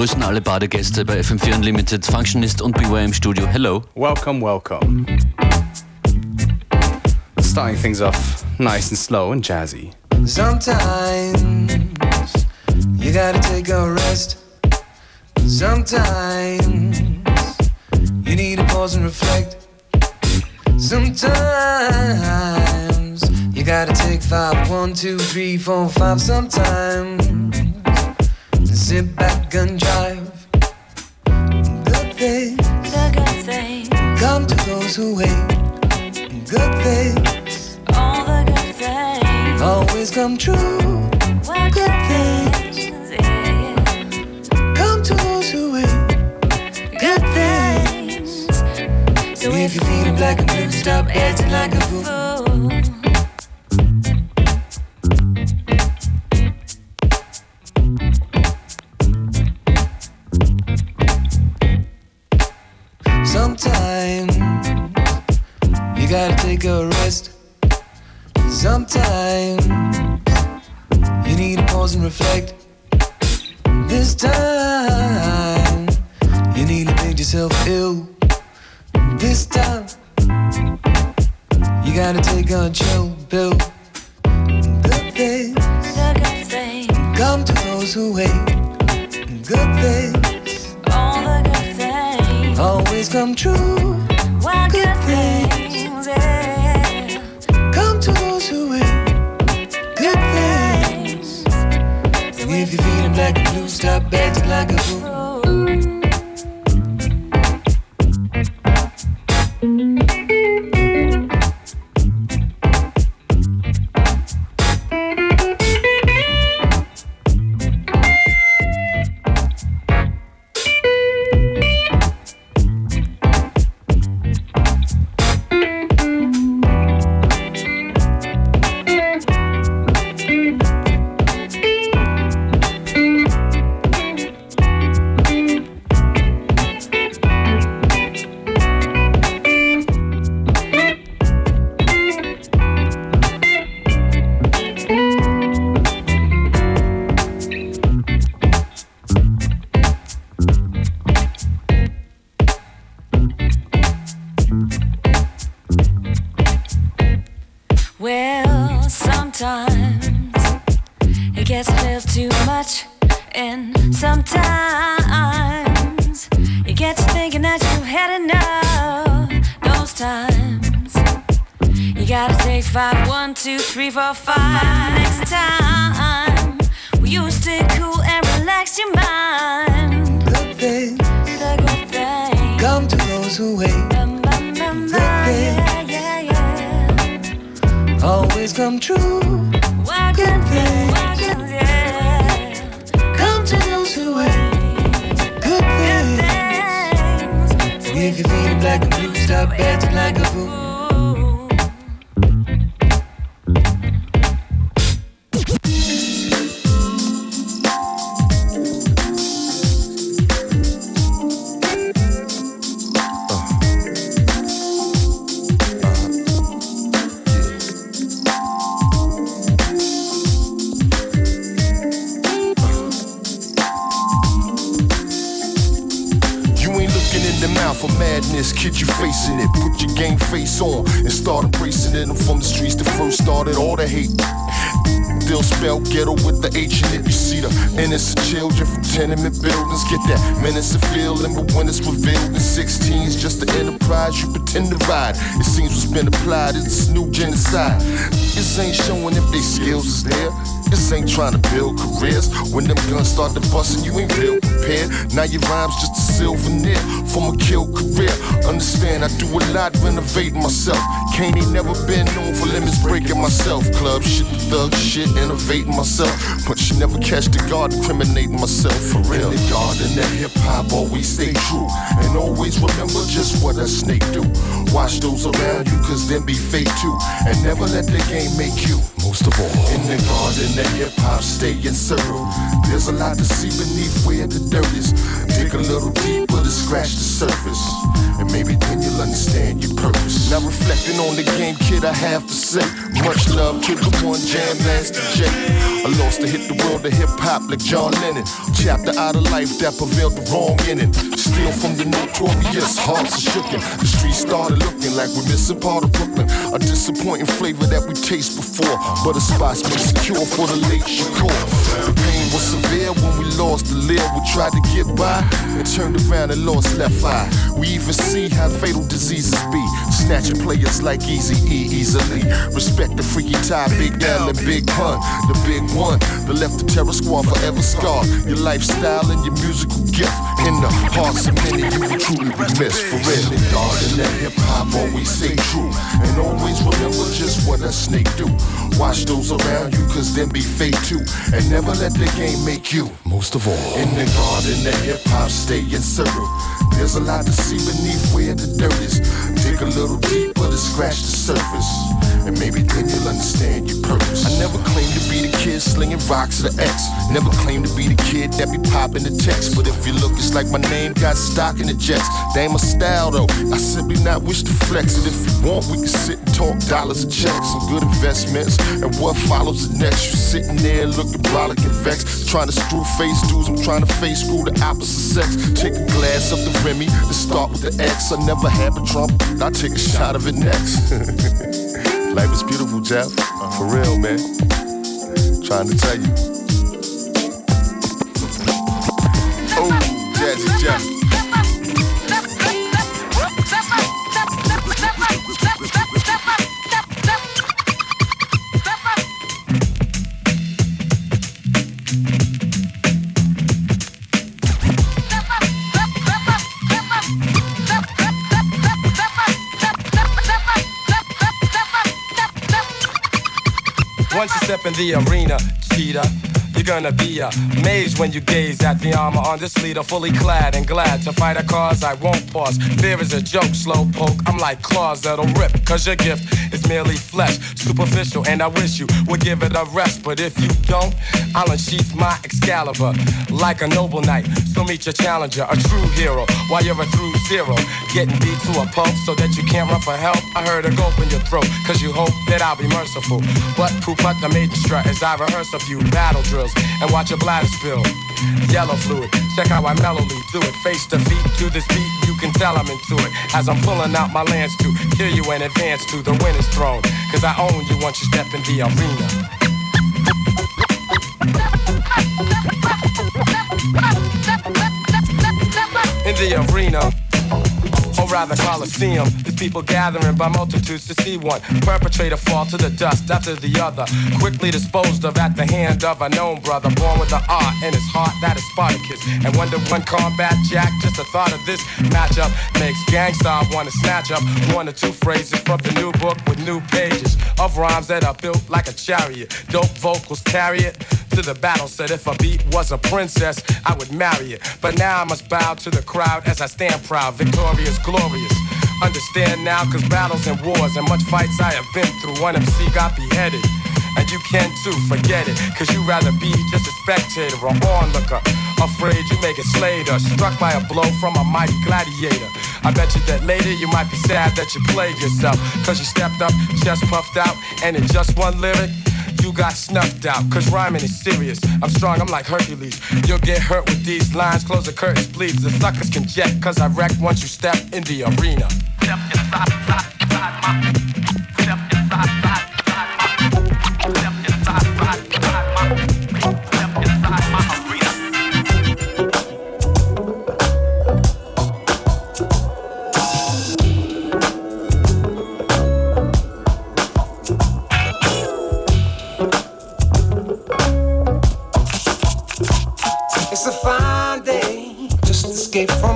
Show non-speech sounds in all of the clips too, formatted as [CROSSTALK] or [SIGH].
Wir begrüßen alle Badegäste bei FM4 Unlimited, Functionist und Beware im Studio. Hello. Welcome, welcome. Starting things off nice and slow and jazzy. Sometimes you gotta take a rest. Sometimes you need to pause and reflect. Sometimes you gotta take five, one, two, three, four, five. Sometimes sit back and drive. Good things, The good things, come to those who wait. Good things all the good things, always come true. what good things, yeah, Come to those who wait. Good things. So If you're feeling black and blue, stop acting like a fool. Good things The good things, come to those who wait. Good things all the good things, always come true. Good good things. things, yeah, Come to those who wait. Good things. And if you're feeling black and blue, stop acting like a fool. Come true. Why things, yeah. Come to those who wait. Good things. If you're feeling black and blue, stop acting like a fool. Innocent children from tenement buildings get that menacing feeling, but when it's revealed in 16's just the enterprise you pretend to ride. It seems what's been applied is this new genocide. This ain't showing if they skills is there. This ain't trying to build careers. When them guns start to bustin', you ain't real prepared. Now your rhymes just a souvenir from a kill career. Understand, I do a lot renovating myself. Kane ain't never been known for limits breaking myself. Club shit, thug shit, innovating myself. But you never catch the guard incriminating myself for real. In the garden that hip hop always stay true. And always remember just what a snake do. Watch those around you, cause them be fake too. And never let the game make you. Most of all, in the garden that hip hop stay encircled. There's a lot to see beneath where the dirt is. Dig a little deeper to scratch the surface. And Maybe then you'll understand your purpose. Now reflecting on the game, kid, I have to say, much love to the one Jam Master Jay. I lost to hit the world of hip hop like John Lennon. Chapter out of life that prevailed the wrong in it. Steal from the notorious, hearts are shooken. The streets started looking like we're missing part of Brooklyn. A disappointing flavor that we taste before, but a spot's been secure for the late Shakur. The pain was severe when we lost the lid. We tried to get by and turned around and lost left eye. We even see how fatal diseases be. Snatching players like Easy E easily. Respect the Freaky Tah, Big L and Big Pun. The big one the left the terror squad forever scarred. Your lifestyle and your musical gift. In the hearts of many, you will truly be missed. For real. God and let hip hop always stay true. And always remember just what a snake do. Watch those around you, cause them be fake too. And never let the game make you. Most of all. In the garden, the hip hop stay in circle. There's a lot to see beneath where the dirt is. Dig a little deeper to scratch the surface. And maybe then you'll understand your purpose. I never claimed to be the kid slinging rocks to the X. Never claimed to be the kid that be popping the text. But if you look, it's like my name got stock in the jets. They ain't my style though. I simply not wish to flex it. If you want, we can sit and talk dollars and checks. Some good investments. And what follows the next? You sitting there looking brolic and vexed. Trying to screw face dudes. I'm trying to face screw the opposite sex. Take a glass of the Remy to start with the X. I never had a Trump. I take a shot of it next. [LAUGHS] Life is beautiful, Jeff. Uh-huh. For real, man. Trying to tell you. Oh, Jazzy Jeff. In the arena, cheetah, you're gonna be amazed when you gaze at the armor on this leader, fully clad and glad to fight a cause I won't pause. Fear is a joke, slow poke. I'm like claws that'll rip, cause your gift merely flesh, superficial, and I wish you would give it a rest. But if you don't, I'll unsheath my Excalibur like a noble knight. So meet your challenger, a true hero, while you're a through zero. Getting beat to a pulp so that you can't run for help. I heard a gulp in your throat, cause you hope that I'll be merciful. But poop out the maiden strut as I rehearse a few battle drills and watch your bladder spill. Yellow fluid, check how I mellowly do it. Face to feet to this beat, can tell I'm into it. As I'm pulling out my lance to kill you in advance to the winner's throne. Cause I own you once you step in the arena. in the arena. Rather Coliseum, there's people gathering by multitudes to see one perpetrator fall to the dust after the other, quickly disposed of at the hand of a known brother, born with the art in his heart that is Spartacus. And when the one combat jack, just the thought of this matchup makes gangsta wanna snatch up one or two phrases from the new book with new pages of rhymes that are built like a chariot. Dope vocals carry it to the battle. Said if a beat was a princess, I would marry it. But now I must bow to the crowd as I stand proud, victorious, glorious. Understand now, cause battles and wars and much fights I have been through. One MC got beheaded. And you can too, forget it. Cause you rather be just a spectator or onlooker. Afraid you may get slayed or struck by a blow from a mighty gladiator. I bet you that later you might be sad that you played yourself. Cause you stepped up, chest puffed out, and in just one lyric, you got snuffed out. Cause rhyming is serious. I'm strong, I'm like Hercules. You'll get hurt with these lines. Close the curtains, please. The suckers can jet, cause I wreck once you step in the arena. Step inside, inside, inside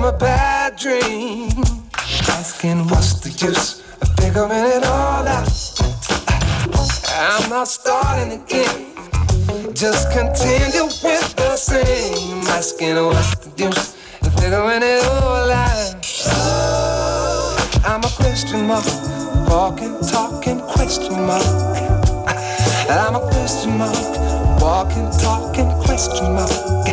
a bad dream. Asking what's the use of figuring it all out. I'm not starting again, just continue with the same. Asking what's the use of figuring it all out. I'm a question mark, walking, talking question mark. I'm a question mark, walking, talking question mark. I'm a question mark, walking, talking question mark.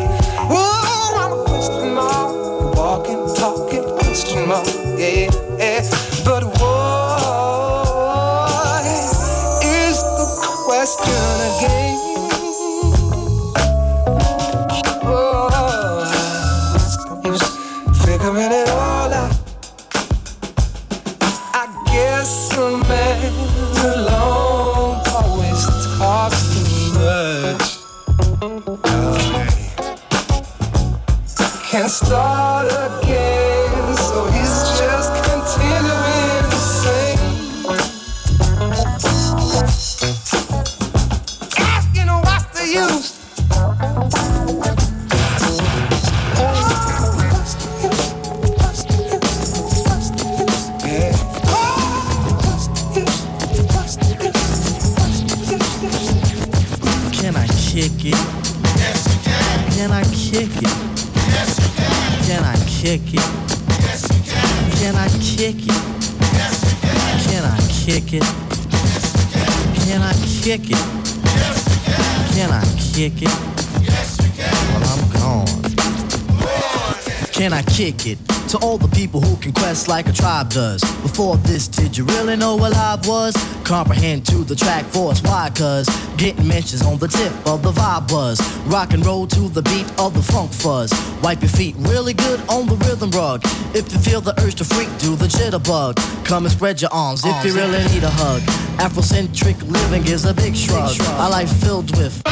Like a tribe does. Before this, did you really know what live was? Comprehend to the track force, why? Cause getting mentions on the tip of the vibe buzz. Rock and roll to the beat of the funk fuzz. Wipe your feet really good on the rhythm rug. If you feel the urge to freak, do the jitterbug. Come and spread your arms if you really need a hug. Afrocentric living is a big shrug. A life filled with.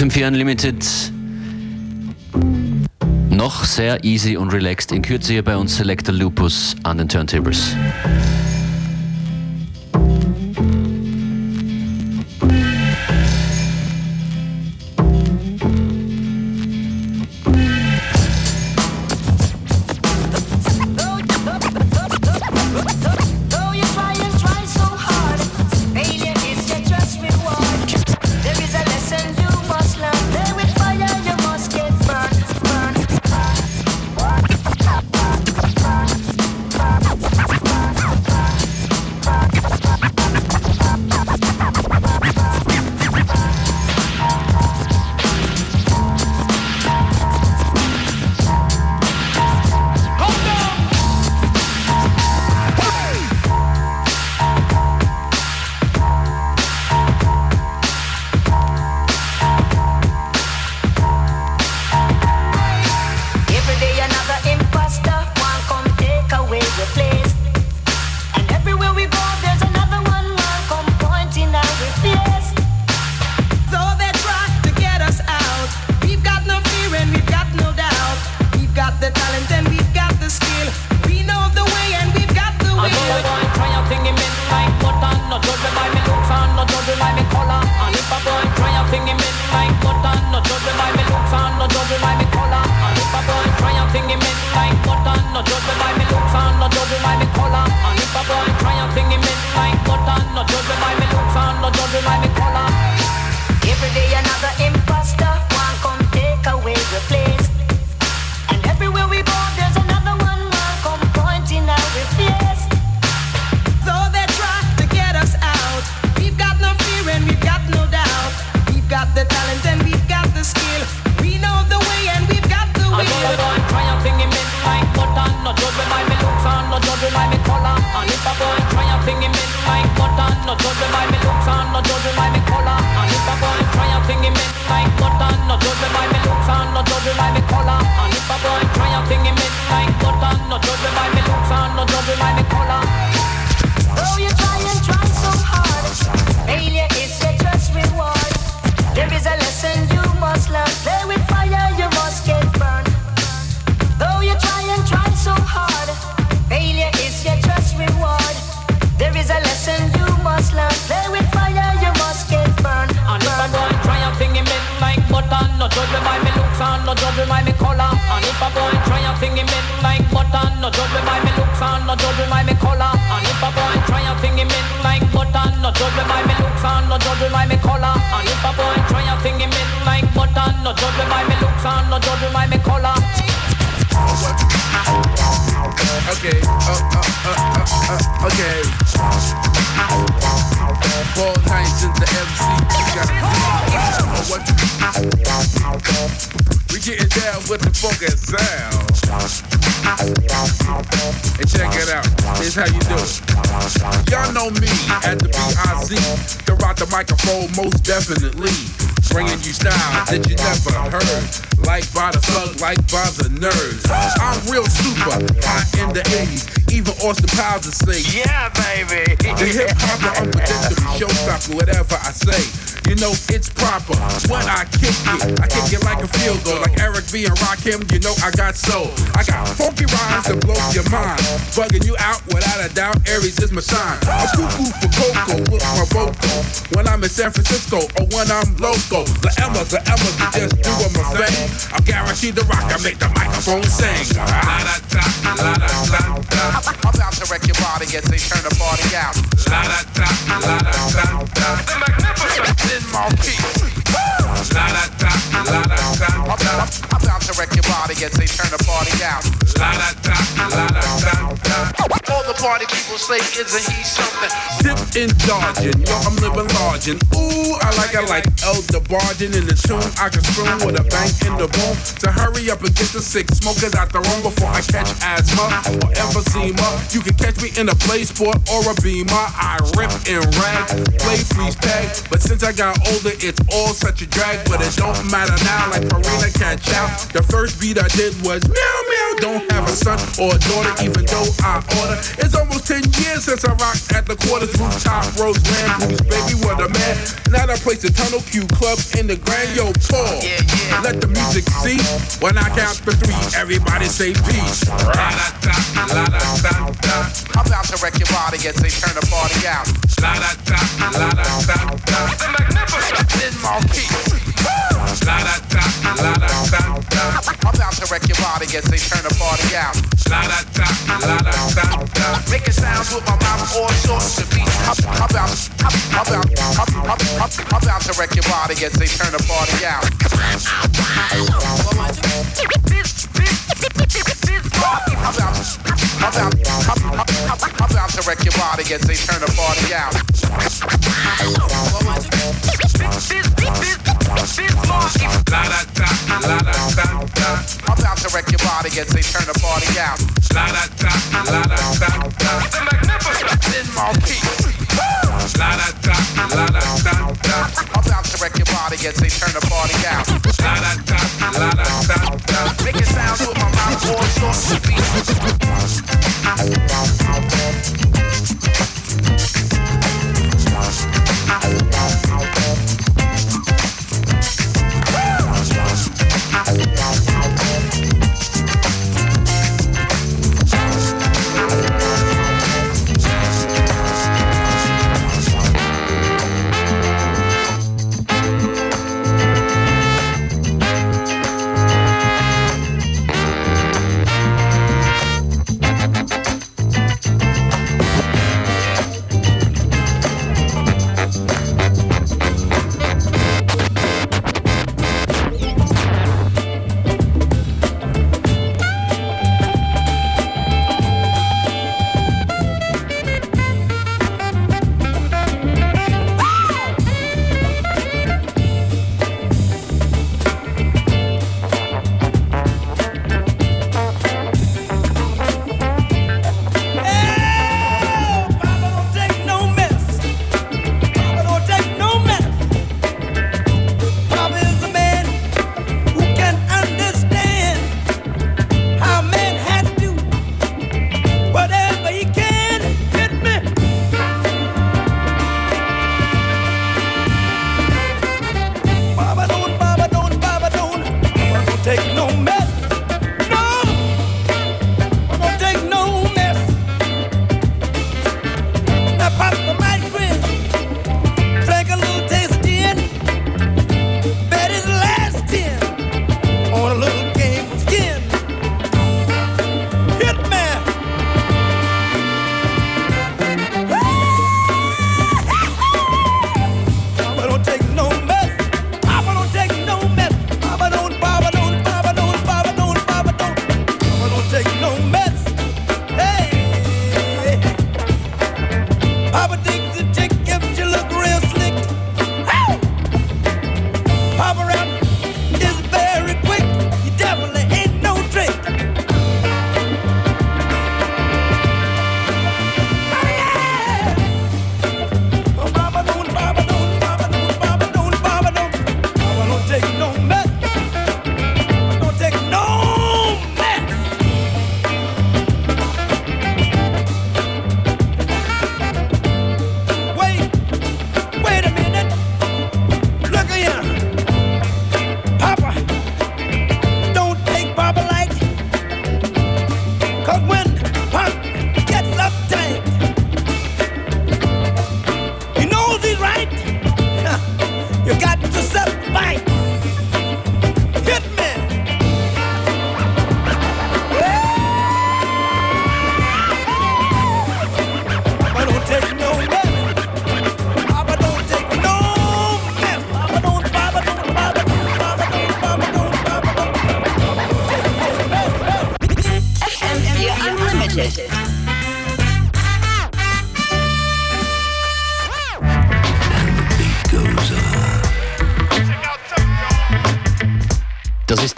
FM4 Unlimited. Noch sehr easy und relaxed. In Kürze hier bei uns Selector Lupus an den Turntables. judge by me looks and no judge by me color. And if a boy try a thing he in like button, no judge by me looks and no judge by me color. And if a boy try a thing he in like button, no judge by me looks and no judge by me color. Okay, uh, uh, uh, uh, uh, okay. Paul Knight is the MC. You gotta see what with the funky sound. And check it out. Here's how you do it. Y'all know me at the BIZ. To rock the microphone most definitely. Bringing you style that you never heard. Like by the thug, like by the nerds. I'm real super, hot in the 80s. Even Austin Powers would say, Yeah, baby. the hip hop unpredictable, showstopper, whatever I say. You know it's proper when I kick it. I kick it like a field goal, like Eric B and Rakim. You know I got soul. I got funky rhymes that blow your mind, bugging you out without a doubt. Aries is my sign. I'm cuckoo for cocoa with my vocal when I'm in San Francisco or when I'm local. The Emma, the Emma, to just do what my thing. I'm guaranteed to rock. I make the microphone sing. La da da, la da da da. I'm about to wreck your body as they turn the party out. La da da, la da da da. The magnificent in my La da da, la da da I'm. About to wreck your body as they turn the party out. La da da, la da da. All the party people say, isn't he something? Dip in dodging, yo, I'm living large and ooh, I like I like Elder Bargin in the tune. I can spoon with a bang in the boom. So hurry up and get the six smokers out the room before I catch asthma or emphysema. You can catch me in a play sport or a beamer. I rip and rag, play freeze tag. But since I got older, it's all such a drag. But it don't matter now, like Marina can't shout. The first beat I did was meow meow. Don't have a son or a daughter, even though I order. It's almost 10 years since I rocked at the quarters rooftop rose land blues, baby, what a man. Now I place the Tunnel Q Club in the Grand Yo Paul. Yeah, yeah. Let the music cease. When I count to three, everybody say peace. La da da, la da da da. I'm about to wreck your body as they turn the party out. La da da, la da da da. The magnificent in my La I'm about to wreck your body as they turn the party out. Making sounds with my mouth, all sorts of beats. I'm about, to wreck your body as they turn the party out. I'm about to wreck your body as they turn the party out. I'm about to wreck your body as they turn the party out. La da da, la da da da. The magnificent in La da da, la da da da. About to wreck your body as they turn the party out. La da da, la da da da.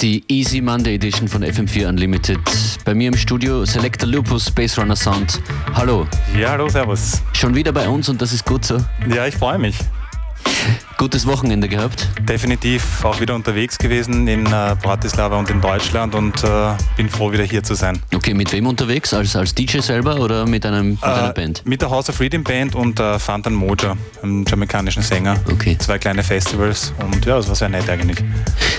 Die Easy Monday Edition von FM4 Unlimited. Bei mir im Studio Selector Lupus Space Runner Sound. Hallo. Ja, hallo, servus. Schon wieder bei uns und das ist gut so. Ja, ich freue mich. Gutes Wochenende gehabt? Definitiv auch wieder unterwegs gewesen in äh, Bratislava und in Deutschland und äh, bin froh, wieder hier zu sein. Okay, mit wem unterwegs? Als, als DJ selber oder mit, einem, mit äh, einer Band? Mit der House of Freedom Band und äh, Fantan Moja, einem jamaikanischen Sänger. Okay. Zwei kleine Festivals und ja, das war sehr nett eigentlich.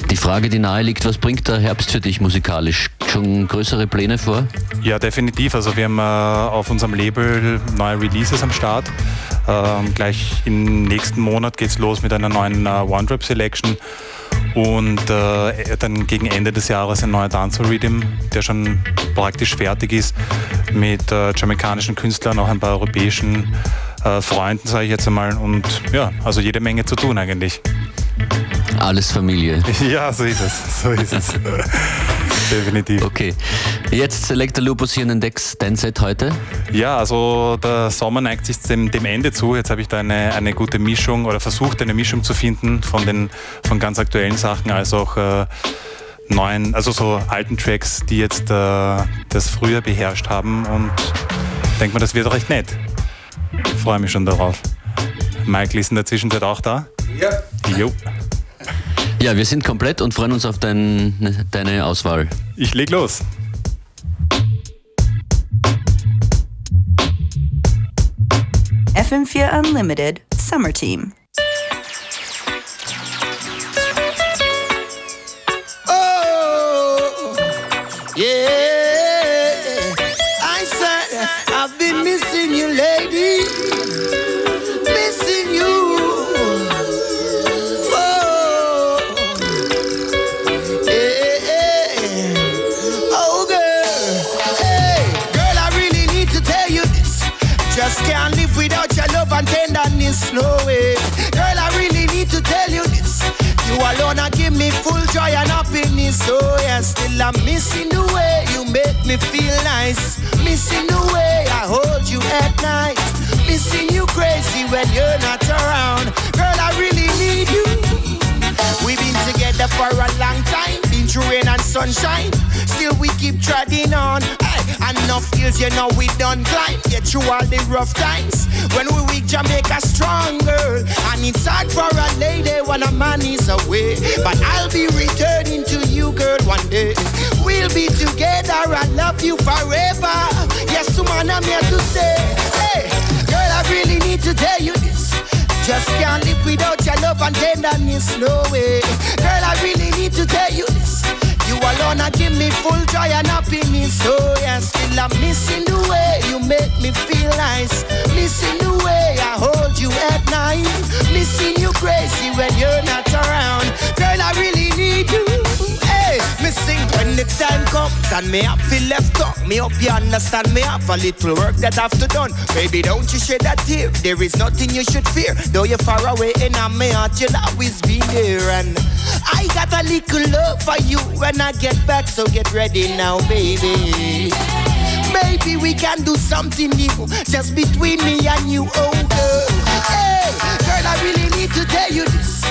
Die Frage, die nahe liegt, was bringt der Herbst für dich musikalisch? Schon größere Pläne vor? Ja, definitiv. Also wir haben äh, auf unserem Label neue Releases am Start. Ähm, gleich im nächsten Monat geht es los mit einer neuen äh, One-Drop Selection und äh, dann gegen Ende des Jahres ein neuer Dancehall Rhythm, der schon praktisch fertig ist mit äh, jamaikanischen Künstlern, auch ein paar europäischen äh, Freunden, sage ich jetzt einmal. Und ja, also jede Menge zu tun eigentlich. Alles Familie. [LAUGHS] Ja, so ist es. So ist es. [LAUGHS] Definitiv. Okay. Jetzt Selector Lupus hier in den Decks, dein Set heute? Ja, also der Sommer neigt sich dem, dem Ende zu. Jetzt habe ich da eine, eine gute Mischung oder versucht, eine Mischung zu finden von den von ganz aktuellen Sachen als auch äh, neuen, also so alten Tracks, die jetzt äh, das früher beherrscht haben und denke mir, das wird recht nett. Freue mich schon darauf. Michael ist in der Zwischenzeit auch da? Ja. Jo. Ja, wir sind komplett und freuen uns auf dein, deine Auswahl. Ich leg los. FM4 Unlimited Summer Team. I'm missing the way you make me feel nice. Missing the way I hold you at night. Missing you crazy when you're not around. Girl, I really need you. We've been together for a long time, been through rain and sunshine. Still we keep treading on. Hey, enough hills, you know we done climb. Get through all the rough times. When we weak, Jamaica stronger. And it's hard for a lady when a man is away. But I'll be returning to you, girl, one day. We'll be together. I love you forever. Yes, woman, I'm here to stay. Hey, girl, I really need to tell you this. Just can't live without your love and tenderness, no way. Girl, I really need to tell you this. You alone are give me full joy and happiness. Oh yeah, still I'm missing the way you make me feel nice. Missing the way I hold you at night. Missing you crazy when you're not around. And me up feel left out. Me up you understand me have a little work that I've to done. Baby, don't you shed a tear. There is nothing you should fear. Though you're far away in my heart, you'll always be there. And I got a little love for you when I get back, so get ready now, baby. Maybe we can do something new, just between me and you, oh girl. Hey, girl, I really need to tell you this.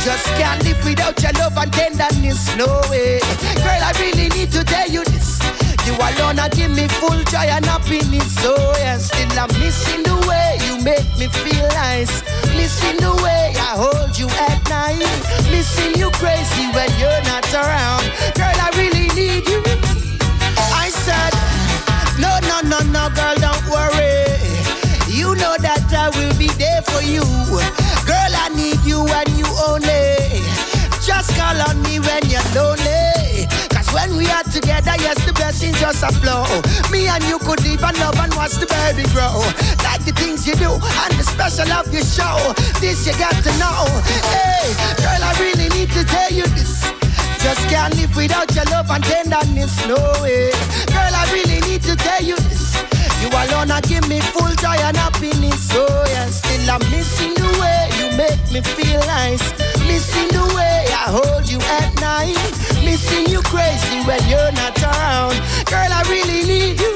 Just can't live without your love and tenderness, no way. Girl, I really need to tell you this. You alone are give me full joy and happiness, so yeah. Still I'm missing the way you make me feel nice. Missing the way I hold you at night. Missing you crazy when you're not around. Girl, I really need you. I said, no, no, no, no, girl, don't worry. You know that I will be there for you. Just call on me when you're lonely. Cause when we are together, yes, the blessings just a flow. Me and you could and love and watch the baby grow. Like the things you do and the special love you show. This you got to know. Hey, girl, I really need to tell you this. Just can't live without your love and tenderness, no way. Girl, I really need to tell you this. You alone are give me full joy and happiness, oh yeah. Still I'm missing the way you make me feel nice. Missing the way I hold you at night. Missing you crazy when you're not around. Girl, I really need you.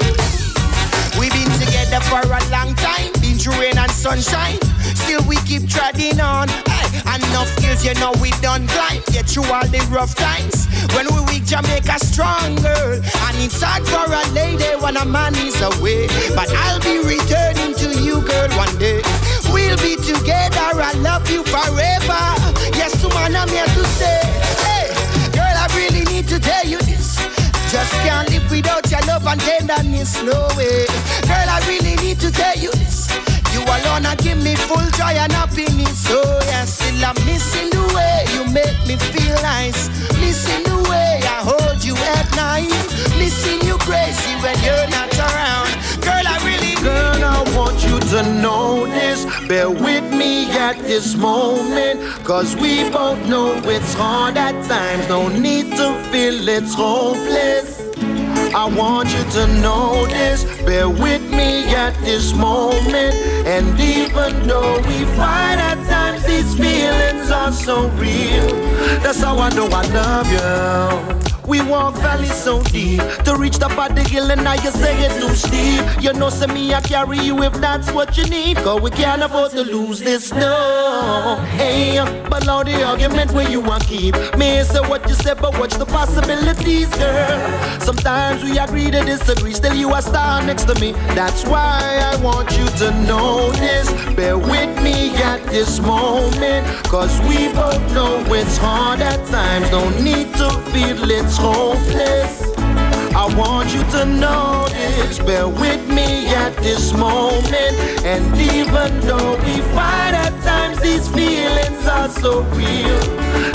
We've been together for a long time, been through rain and sunshine. still we keep treading on. Hey, enough skills, you know we done climb. Get through all the rough times. When we weak, Jamaica stronger. And it's hard for a lady when a man is away. But I'll be returning to you, girl, one day. We'll be together, I love you forever. Yes, man, I'm here to say, hey, girl, I really need to tell you this. Just can't live without your love and tenderness, no way. Girl, I really need to tell you this. You alone are give me full joy and happiness. Oh yes, still I'm missing the way you make me feel nice. Missing the way I hold you at night. Missing you crazy when you're not around. Girl, I really Girl, I want you to know this. Bear with me at this moment. Cause we both know it's hard at times. No need to feel it's hopeless. I want you to know this. Bear with me at this moment. And even though we fight at times, these feelings are so real. That's how I know I love you. We walk valley so deep to reach the top of the hill, and now you say it's too steep. You know, say me, I carry you if that's what you need. Cause we can't afford to lose this, no. Hey, but all the argument where you want keep. Me say what you say, but watch the possibilities, girl. Sometimes we agree to disagree, still you are star next to me. That's why I want you to know this. Bear with me at this moment, cause we both know it's hard at times. Don't need to feel hopeless. I want you to know this. Bear with me at this moment. And even though we fight at times, these feelings are so real.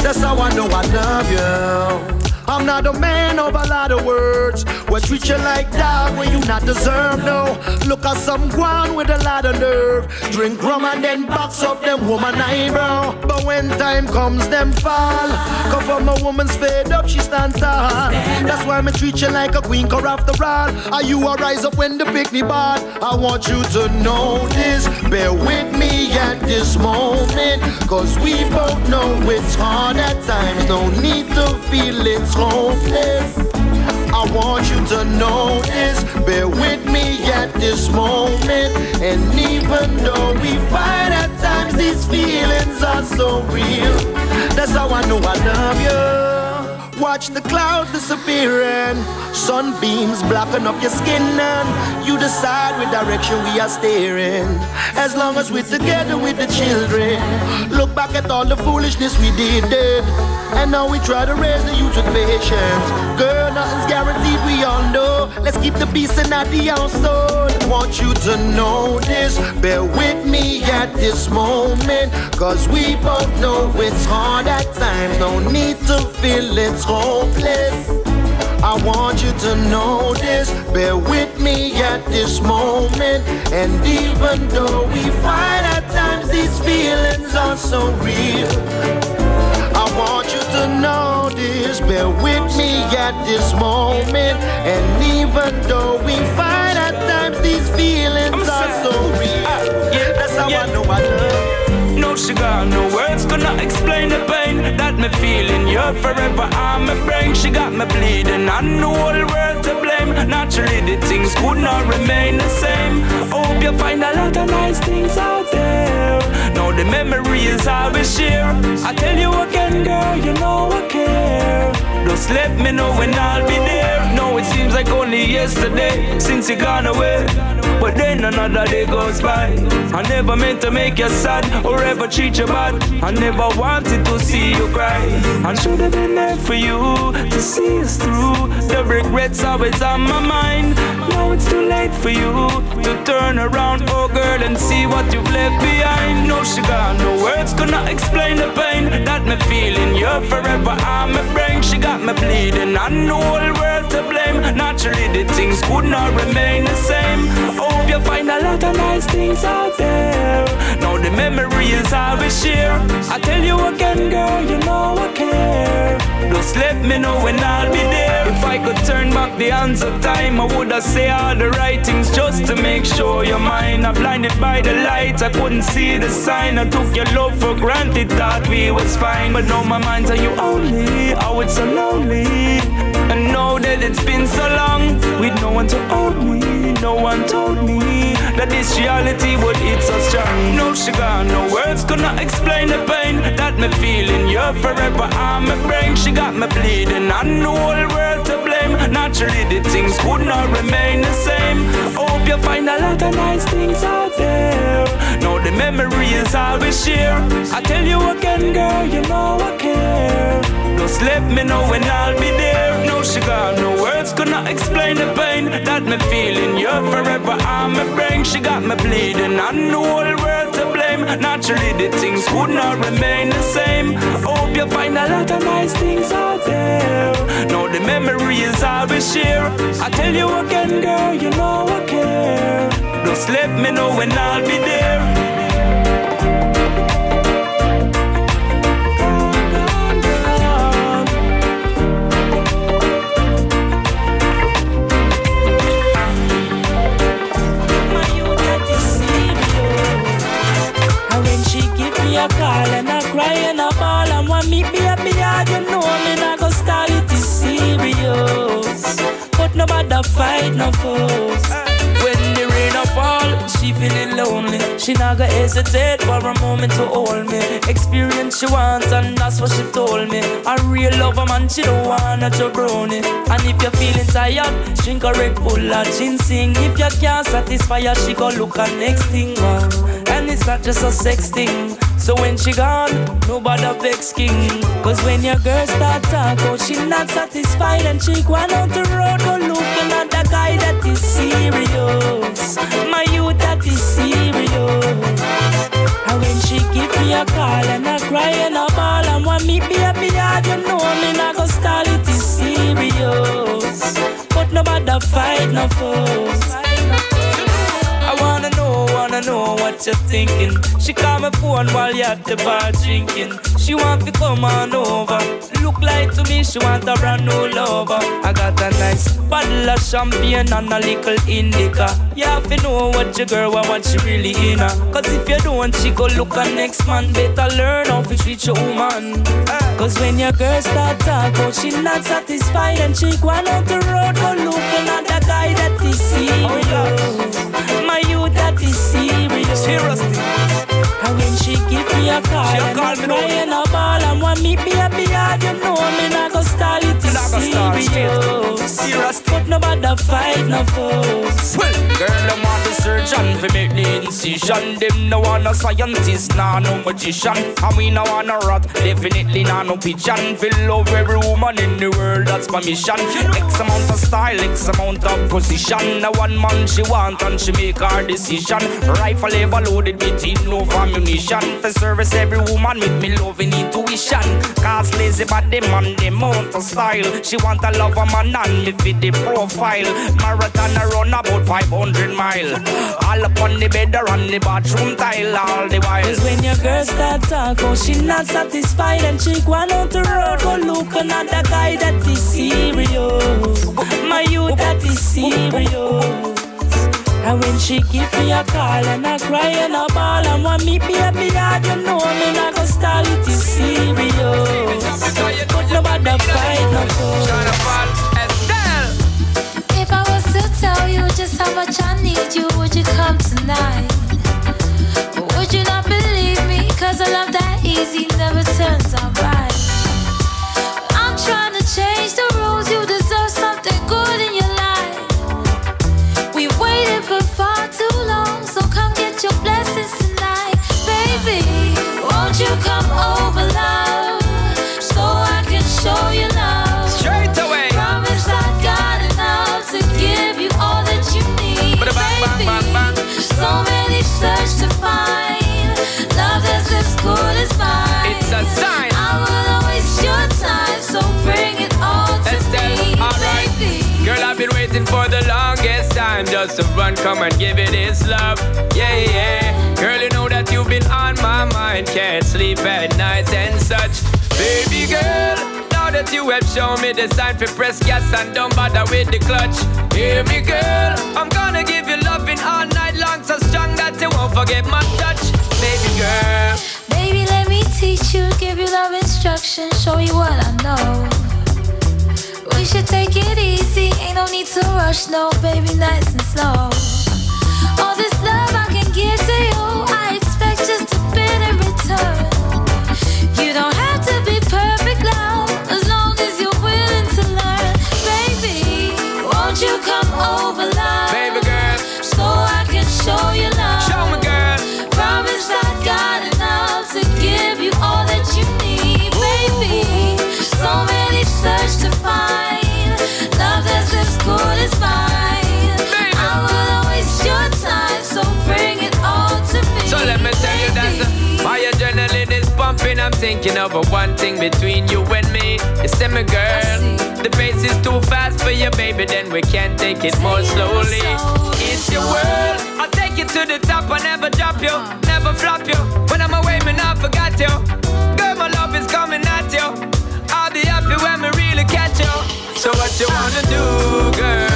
That's how I know I love you. I'm not a man of a lot of words. We treat you like dog when you not deserve, no. Look at some guan with a lot of nerve. Drink rum and then box up them woman eyebrow. But when time comes, them fall. Come from a woman's fed up, she stand tall. That's why me treat you like a queen, cause after all, are you a rise up when the picnic bad? I want you to know this. Bear with me at this moment. Cause we both know it's hard at times. No need to feel it's hopeless. I want you to know this. Bear with me at this moment. And even though we fight at times, these feelings are so real. That's how I know I love you. Watch the clouds disappearing. Sunbeams blocking up your skin, and you decide which direction we are steering. As long as we're together with the children, look back at all the foolishness we did then. And now we try to raise the youth with patience. Girl, nothing's guaranteed, we all know. Let's keep the peace and not the household. Want you to know this. Bear with me at this moment. Cause we both know it's hard at times. No need to feel it's hopeless. I want you to know this. Bear with me at this moment. And even though we fight at times, these feelings are so real. I want you to know this. Bear with me at this moment. And even though we fight at times, these feelings are so real. Uh, yeah, That's how I know I love. No sugar, no words not explain the pain that me feeling. You're forever on my brain. She got me bleeding. I know all the world to blame. Naturally, the things could not remain the same. Hope you find a lot of nice things out there. Now the memories I will share. I tell you again, girl, you know I care. Just let me know when I'll be there. No, it seems like only yesterday since you gone away. But then another day goes by. I never meant to make you sad or ever treat you bad. I never wanted to see you cry. I should have been there for you to see us through. The regrets always on my mind. Now it's too late for you to turn around, oh girl, and see what you've left behind. No sugar, no words not explain the pain that me feeling. You're forever on my brain. She got me bleeding. I know all world to blame. Naturally, the things could not remain the same. Hope you find a lot of nice things out there. Now the memories I will share. I tell you again, girl, you know I care. Just let me know when I'll be there. If I could turn back the hands of time, I would have say all the right things just to make sure you're mine. I'm blinded by the light, I couldn't see the sign. I took your love for granted, thought we was fine. But now my mind's on you only. Oh, it's so lonely. And know that it's been so long with no one to hold me. No one told me that this reality would hit so strong. No, sugar, no words, could not explain the pain that me feeling. You're forever on my brain. She got me bleeding. I know all world. Naturally, the things could not remain the same. Hope you find a lot of nice things out there. Know the memories I will share. I tell you again, girl, you know I care. Just let me know when I'll be there. No sugar, no words could not explain the pain that me feeling. You're forever on my brain. She got me bleeding. I know all world blame. Naturally, the things would not remain the same. Hope you find a lot of nice things out there. Know the memories I will share. I tell you again, girl, you know I care. Just let me know when I'll be there. A call and I cry and I ball and want me be a beard. You know me not go start it is serious, but no matter fight no foes. When the rain a fall, she feeling lonely. She not go hesitate for a moment to hold me. Experience she wants and that's what she told me. A real lover man, she don't want a jabroni. And if you're feeling tired, drink a Red Bull or ginseng. If you can't satisfy her, she go look at next thing. And it's not just a sex thing. So when she gone, nobody vex king. Cause when your girl start talk, oh, she not satisfied and she go on the road, go looking at the guy that is serious. My youth that is serious. And when she give me a call and I cry and I ball and want me baby hard, you know me not go stall it is serious. But nobody fight no foes. What you're thinking. She call my phone while you're at the bar drinking. She want to come on over. Look like to me, she want a brand new lover. I got a nice bottle of champagne and a little indica. You have to know what your girl want, what she really in her. Cause if you don't, she go look at next man. Better learn how to treat your woman. Cause when your girl start talk, oh, she not satisfied and she go on the road, go looking at the guy that is serious. Oh, my youth that is serious. Seriously. And when she give me a call, she call me cry and a ball and want me be a beard, you know me not go is serious. Serious. But nobody fight no foes. Well, girl, them want the surgeon fi make the incision. Them no want no scientist, nah no magician. And we no want no rat, definitely nah no pigeon. Fi love every woman in the world, that's my mission. X amount of style, X amount of position. Now one man she want and she make her decision. Rifle ever loaded with no ammunition. For service every woman with me loving intuition. Cause lazy but the man, them out of style. She want a lover man and me fit the profile. Marathon I run about 500 mile. All up on the bed or the bathroom tile all the while. Cause when your girl start talk, oh, she not satisfied and she go on the road, go looking at the guy that is serious. My youth that is serious. And when she give me a call and I cry and I ball and want me baby hard, you know me not go stall it is serious. But nobody fight no foes. If I was to tell you just how much I need you, would you come tonight? Or would you not believe me? Cause a love that easy never turns out right. I'm trying to change the rules, for the longest time just to run, come and give it its love. Yeah, yeah. Girl, you know that you've been on my mind. Can't sleep at night and such. Baby girl, now that you have shown me the sign for press gas and don't bother with the clutch. Hear me, girl. I'm gonna give you loving all night long, so strong that you won't forget my touch. Baby girl. Baby, let me teach you, give you love instruction, show you what I know we should take it easy. Ain't no need to rush, no, baby, nice and slow. All this love I can give to you. I'm thinking of a one thing between you and me. It's them a girl. The pace is too fast for you, baby, then we can take it more slowly. It's your world. I'll take you to the top. I never drop you, never flop you. When I'm away, man, I forgot you. Girl, my love is coming at you. I'll be happy when we really catch you. So what you wanna do, girl?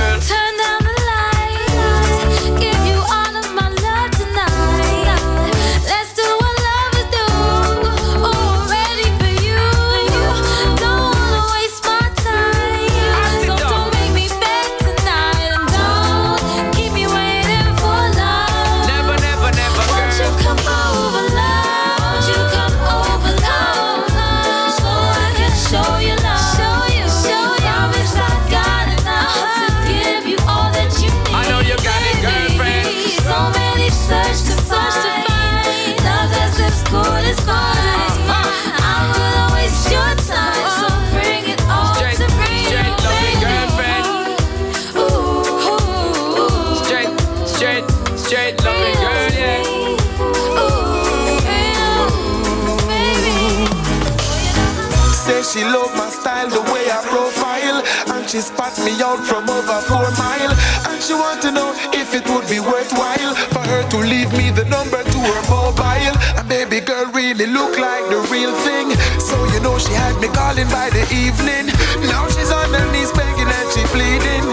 She love my style, the way I profile, and she spat me out from over four mile. And she want to know if it would be worthwhile for her to leave me the number to her mobile. And baby girl really look like the real thing, so you know she had me calling by the evening. Now she's on her knees begging and she pleading,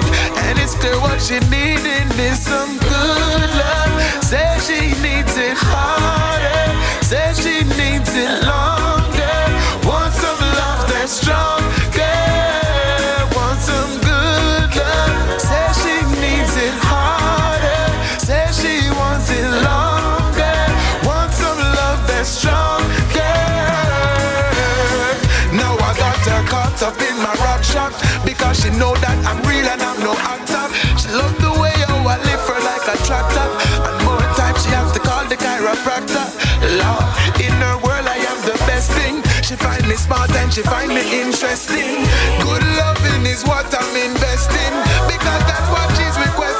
and it's clear what she needing is some good love. Says she needs it harder, says she needs it longer. because she know that I'm real and I'm no actor. She love the way how I lift her like a tractor, and more times she has to call the chiropractor. Love in her world I am the best thing. She find me smart and she find me interesting. Good loving is what I'm investing because that's what she's requesting.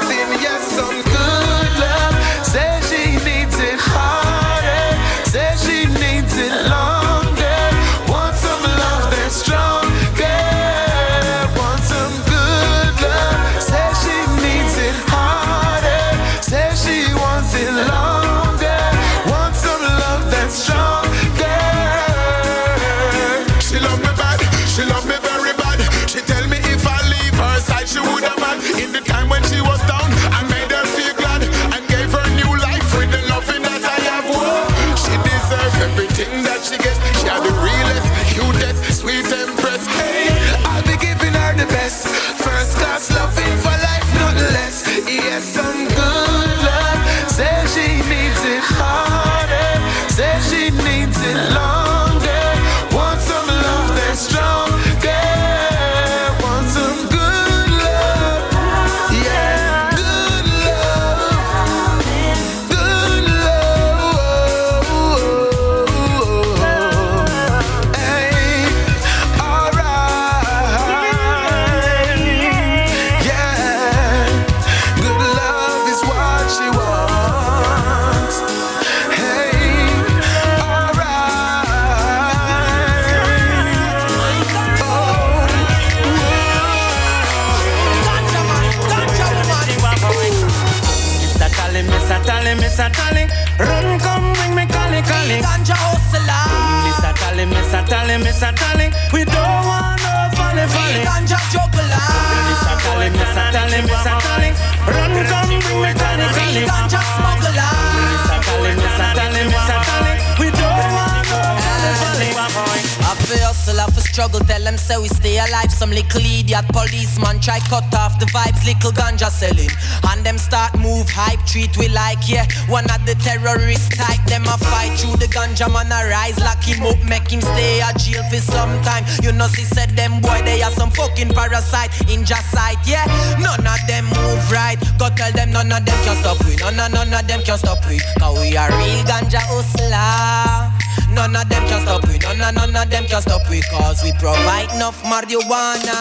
Struggle, tell them so we stay alive. Some little idiot policeman try cut off the vibes, little ganja selling. And them start move hype, treat we like, yeah. One of the terrorist type, them a fight through the ganja man a rise, lock him up, make him stay at jail for some time. You know, see said them boy, they are some fucking parasite in just sight, yeah. None of them move right. Go tell them none of them can stop we. None of none of them can stop we. Cause we are real ganja hustler. None of them can stop we. None of none of them can stop we. Cause we provide enough marijuana.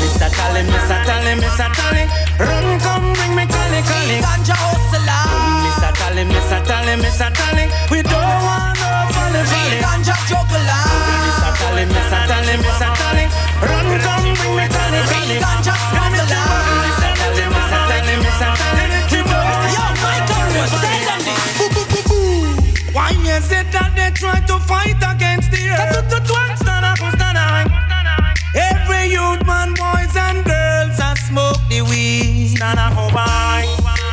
Mr. Tally, Mr. Tally, Mr. Tally, run come bring me Cali, Cali. Ganja hustler. Mr. Tally, Mr. Tally, Mr. Tally, we don't want no folly, folly. Ganja juggler. Mr. Tally, Mr. Tally, Mr. Tally, run come bring me Cali, Cali. Ganja smuggler. Mr. Tally, Mr. Tally, Mr. Tally, we don't want Yo, Michael, on this. Why is it that they try to fight against the earth? Every youth, man, boys and girls, I smoke the weed.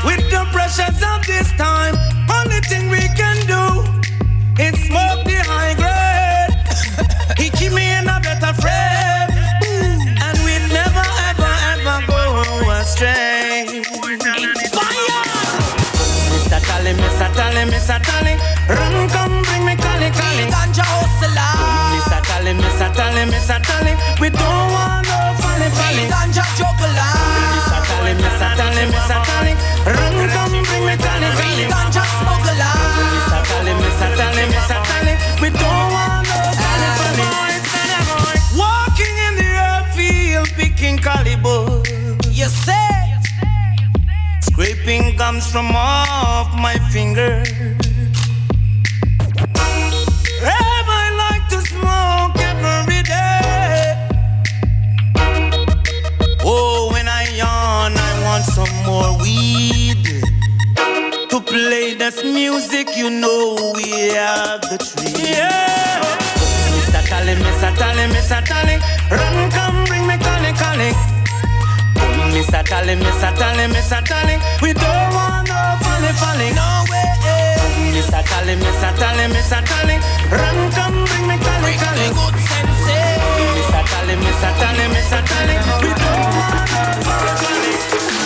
With the pressures of this time, only thing we can do is smoke the high grade. he keep me in a better frame, and we never, ever, ever go astray. Mr. Tally, Mr. Tally, Mr. Tally, Tally, Mr. Tally, we don't want no folly, folly. Ganja juggler. Mr. Tally, Mr. Tally, Mr. Tally, run come bring me Cali, Cali. Ganja smuggler. Mr. Tally, Mr. Tally, Mr. Tally, we don't want no folly, folly. Walking in the earth field, picking caliber. You say. Scraping gums from off my finger. Some more weed. To play this music, you know we have the tree. Yeah. Mr. Tally, Mr. Tally, Mr. Tally, run, come bring me Cali, Cali. Mr. Tally, Mr. Tally, Mr. Tally, we don't want no folly, folly. No way. Mr. Tally, Mr. Tally, Mr. Tally, run, come bring me Cali, Cali. Good sense. eh? Mr. Tally, Mr. Tally, Mr. Tally, we don't want no folly, folly.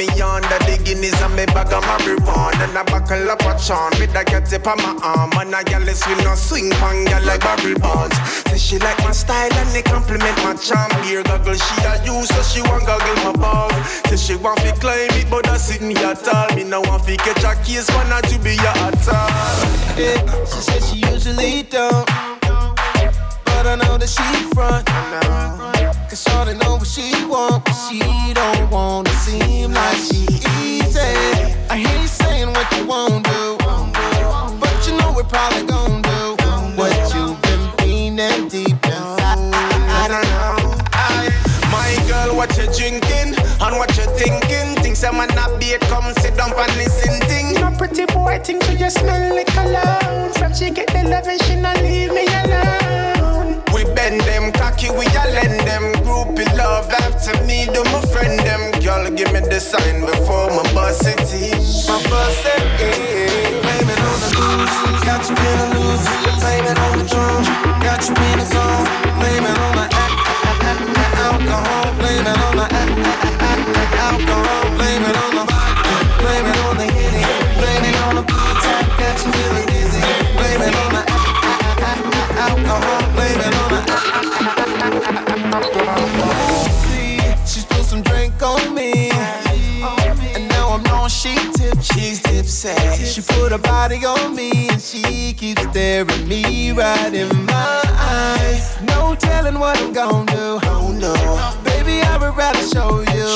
When me under the Guinness and me bag of marijuana and a buckle up a charm with a cat tip on my arm. And a gal is with no swing pan, gal like barrel bonds. Say she like my style and they compliment my charm. Beer goggle she a use, so she want goggle my ball. Say she want to climb it, but I sit me at all. Me no want to catch a case, wanna to be a at all. Yeah, she said she usually don't. But I know that she front. Cause Shawty know what she want, but she don't wanna seem like she easy. I hear you saying what you won't do. But you know we're probably gonna do what you've been feeling deep inside. I don't know. I, my girl, what you drinking and what you thinking? Things I might not be it. Come sit down and listen. Thing. No pretty boy, think you just smell like cologne. From she get the love and she not leave me alone. We bend them cocky, we a lend them groupie love after me, do my friend them. Girl, give me the sign before my bus city. My bus yeah, blame it on the booze, got you feeling loose. Blame it on the drum, got you in the zone. Blame it on the a- a- a- a- alcohol. Blame it on put her body on me and she keeps staring me right in my eyes. No telling what I'm gonna do. Oh no, baby, I would rather show you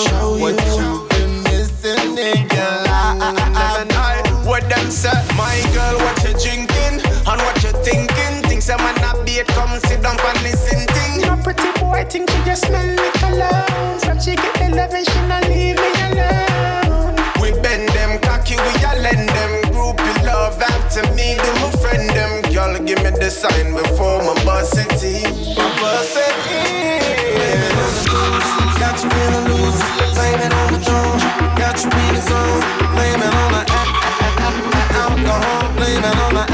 what you've been missing in your life. What them say? My girl, what you drinking and what you thinking? Things I might not be it. Come sit down and listen. Thing. No pretty boy, think you just smell like cologne. From she get the love and she not leave me alone. We bend them cocky, we a lend vibe to me, do my friend them. Y'all give me the sign before my bus city. My bus city. Got you feeling loose. Blaming on the drone, got you in the zone. Blaming on the alcohol, blaming on the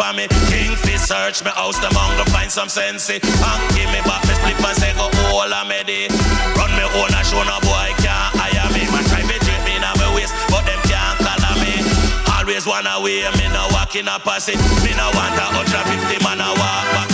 on me. Kingfish search me house, them hunger find some sense. And give me back me split and say go all a medi. Run me own a show no boy can't hire me. Man try to drip me in my waist, but them can't color me. Always wanna way, me no walk in a posse. Me no want a ultra 50 man a walk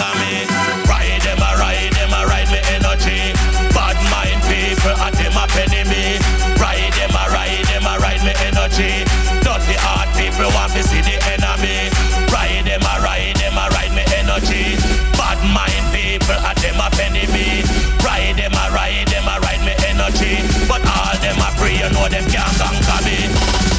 them can't conquer me.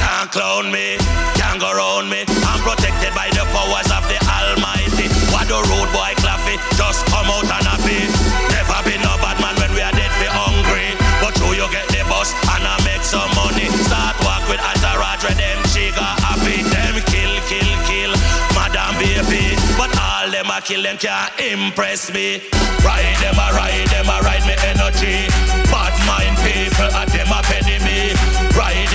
Can't clown me, can't go round me. I'm protected by the powers of the Almighty. What the road boy claffy, just come out and happy. Never been no bad man when we are dead for hungry. But you you get the bus and I make some money. Start walk with where them chiga happy. Them kill, kill, kill, madam baby. But all them a kill them can't impress me. Ride them a ride them a ride me energy. Bad mind people at them a. Ride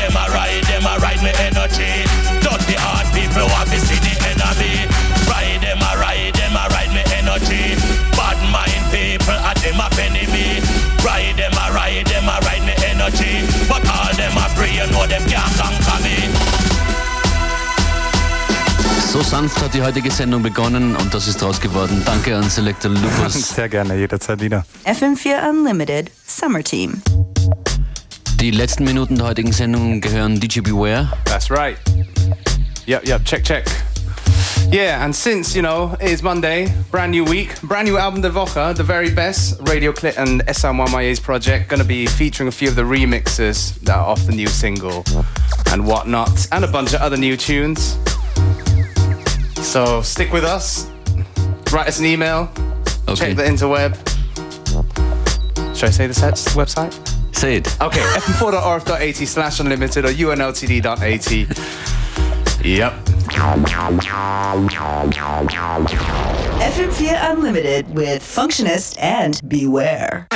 them a ride them a ride me energy. Dirty heart people want to see the enemy. Ride them a ride them a ride me energy. Bad mind people at them a penny me. Ride them a ride them a ride me energy. But all them a pray you know them can't conquer me. So sanft hat die heutige Sendung begonnen und das ist draus geworden. Danke an Selector Lupus. [LAUGHS] Sehr gerne, jederzeit wieder. FM4 Unlimited Summer Team. Die letzten Minuten der heutigen Sendung gehören DJ Beware. That's right. Yep, yep, check, check. Yeah, and since, you know, it is Monday, brand new week, brand new album De Woche, the very best, Radioclit and Esau Mwamwaya's project, gonna be featuring a few of the remixes that are off the new single and whatnot, and a bunch of other new tunes. So stick with us, write us an email, okay. check the interweb. Should I say the website? Say it. Okay, fm4.orf.at slash unlimited or unltd.at. Yep. FM4 Unlimited with Functionist and Beware.